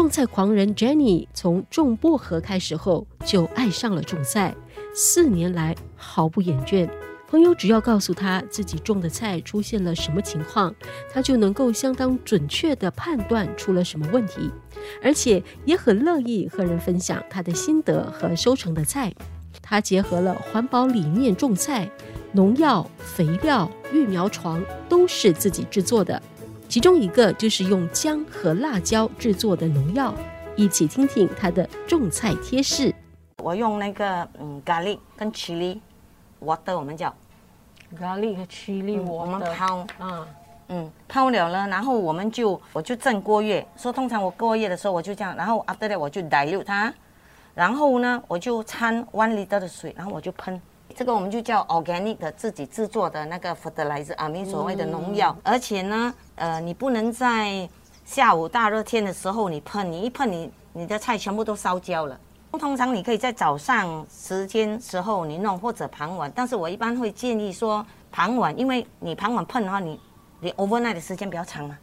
种菜狂人 Jenny 从种薄荷开始后，就爱上了种菜，四年来毫不厌倦。朋友只要告诉他自己种的菜出现了什么情况，他就能够相当准确地判断出了什么问题，而且也很乐意和人分享他的心得和收成的菜。他结合了环保理念种菜，农药、肥料、育苗床都是自己制作的，其中一个就是用姜和辣椒制作的农药。一起听听他的种菜贴士。我用那个嗯咖喱跟 chili water，我们叫咖喱和 chili 我们泡，啊，嗯，泡了了，然后我们就我就蒸过夜，说通常我过夜的时候我就这样，然后 after that 我就 dilute 它，然后呢我就掺 one liter 的水，然后我就喷。这个我们就叫 organic 的自己制作的那个 fertilizer 啊，没所谓的农药。而且呢，呃，你不能在下午大热天的时候你喷，你一喷你你的菜全部都烧焦了。通常你可以在早上时间时候你弄，或者傍晚。但是我一般会建议说傍晚，因为你傍晚喷的话，你你 overnight 的时间比较长嘛。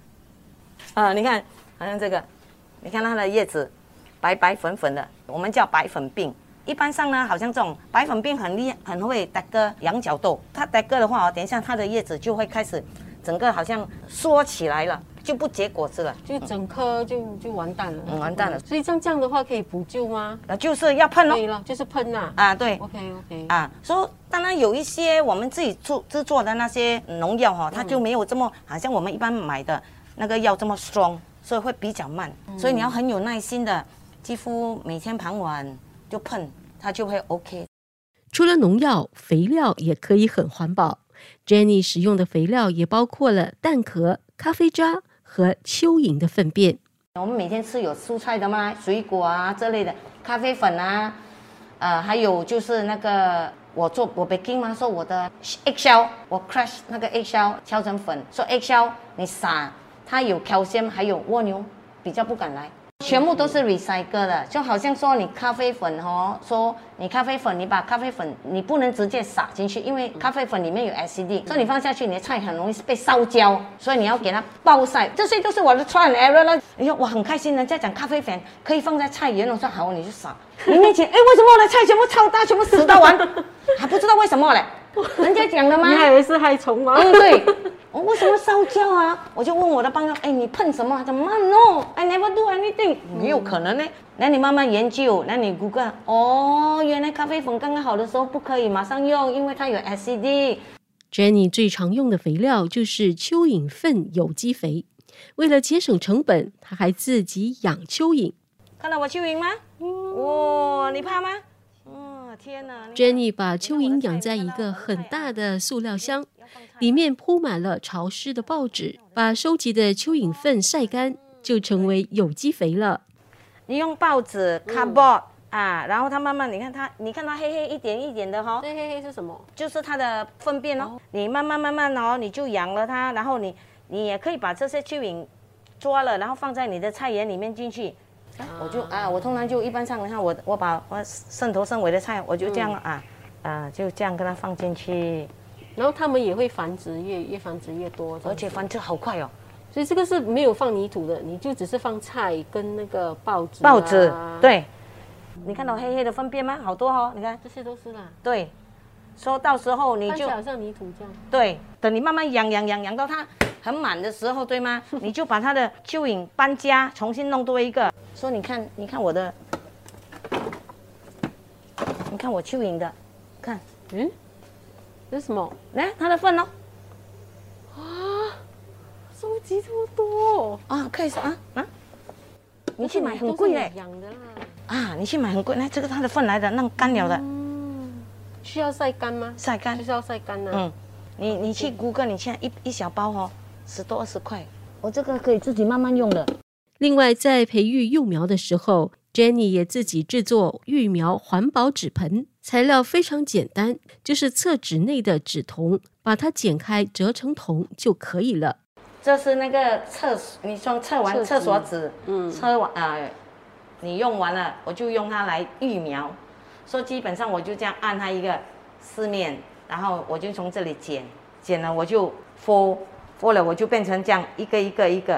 啊，你看，好像这个，你看它的叶子白白粉粉的，我们叫白粉病。一般上呢，好像这种白粉病很厉害，很会带个羊角豆。它带个的话哦，等一下它的叶子就会开始整个好像缩起来了，就不结果子了。就整颗就就完蛋了，嗯完蛋了所以像这样的话可以补救吗？啊，就是要喷哦。可以了，就是喷呐。啊，对。OK OK，啊，所以当然有一些我们自己做制作的那些农药哈、它就没有这么好像我们一般买的那个药这么 strong，所以会比较慢。所以你要很有耐心的，几乎每天傍晚就碰，它就会 OK。除了农药，肥料也可以很环保。Jenny 使用的肥料也包括了蛋壳、咖啡渣和蚯蚓的粪便。我们每天吃有蔬菜的吗？水果啊这类的，咖啡粉啊，呃，还有就是那个我做我 baking 嘛，说我的 eggshell，我 crush 那个 eggshell 敲成粉，说 eggshell 你撒，它有 calcium，还有蜗牛，比较不敢来。全部都是 recycle 的，就好像说你咖啡粉哦，说你咖啡粉，你把咖啡粉你不能直接撒进去，因为咖啡粉里面有 acid，所以你放下去，你的菜很容易被烧焦，所以你要给它暴晒。这些都是我的 try and error 了。哎呦，我很开心，人家讲咖啡粉可以放在菜园，我说好，你就撒。你面前，哎，为什么我的菜全部超大，全部死到完，还不知道为什么嘞？人家讲的吗？你还以为是害虫吗？嗯，对，我为什么烧焦啊？我就问我的朋友，哎，你喷什么？怎么 No，I never do anything，没有可能呢。那你慢慢研究，那你 Google，哦，原来咖啡粉刚刚好的时候不可以马上用，因为它有 acid。Jenny 最常用的肥料就是蚯蚓粪有机肥。为了节省成本，她还自己养蚯蚓。看到我蚯蚓吗？哇、你怕吗？哦，天哪！Jenny 把蚯蚓养在一个很大的塑料箱，里面铺满了潮湿的报纸，把收集的蚯蚓粪晒干，就成为有机肥了。你用报纸 cardboard、啊，然后它慢慢，你看它，你看它黑黑一点一点的哈、这黑黑是什么？就是它的粪便哦。你慢慢慢慢哦，你就养了它，然后你你也可以把这些蚯蚓抓了，然后放在你的菜园里面进去。啊我就啊，我通常就一般上，你看我我把我剩头剩尾的菜，我就这样、啊啊，就这样跟它放进去，然后它们也会繁殖，越越繁殖越多，而且繁殖好快哦。所以这个是没有放泥土的，你就只是放菜跟那个报纸、报纸，，对，你看到黑黑的粪便吗？好多哦，你看，这些都是啦。对，说到时候你就好像泥土这样。对，等你慢慢养养养养到它很满的时候，对吗？你就把它的蚯蚓搬家，重新弄多一个。说你看，你看我的，你看我蚯蚓的，看，嗯，这是什么？来它的粪哦，收集这么多，啊，可以说啊？啊，你去买很贵嘞养的啦。啊，你去买很贵，来这个它的粪来的，弄干了的，嗯，需要晒干吗？晒干。就，是要晒干呢、嗯，你你去谷歌，你现在一一小包哦，十多二十块，我这个可以自己慢慢用的。另外，在培育幼苗的时候，Jenny 也自己制作育苗环保纸盆，材料非常简单，就是厕纸内的纸筒，把它剪开折成筒就可以了。这是那个厕所，你说测完厕所纸，嗯厕完啊、你用完了，我就用它来育苗。所以基本上我就这样按它一个四面，然后我就从这里剪，剪了我就 fold fold 了，我就变成这样一个一个一个，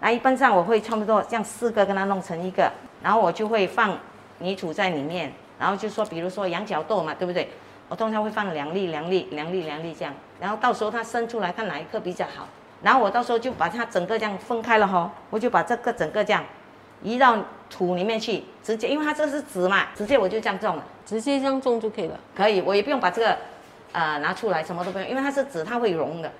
然啊，一般上我会差不多这样四个跟它弄成一个，然后我就会放泥土在里面，然后就说比如说羊角豆嘛，对不对？我通常会放两粒、两粒、两粒、两粒这样，然后到时候它生出来看哪一颗比较好，然后我到时候就把它整个这样分开了哈，我就把这个整个这样移到土里面去，直接因为它这是籽嘛，直接我就这样种了。直接这样种就可以了。可以，我也不用把这个，呃，拿出来，什么都不用，因为它是纸，它会溶的。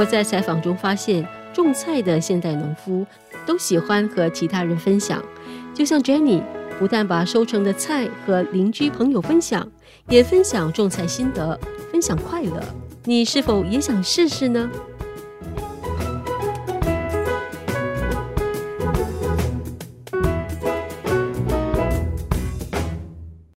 我在采访中发现，种菜的现代农夫都喜欢和其他人分享，就像 Jenny，不但把收成的菜和邻居朋友分享，也分享种菜心得，分享快乐。你是否也想试试呢？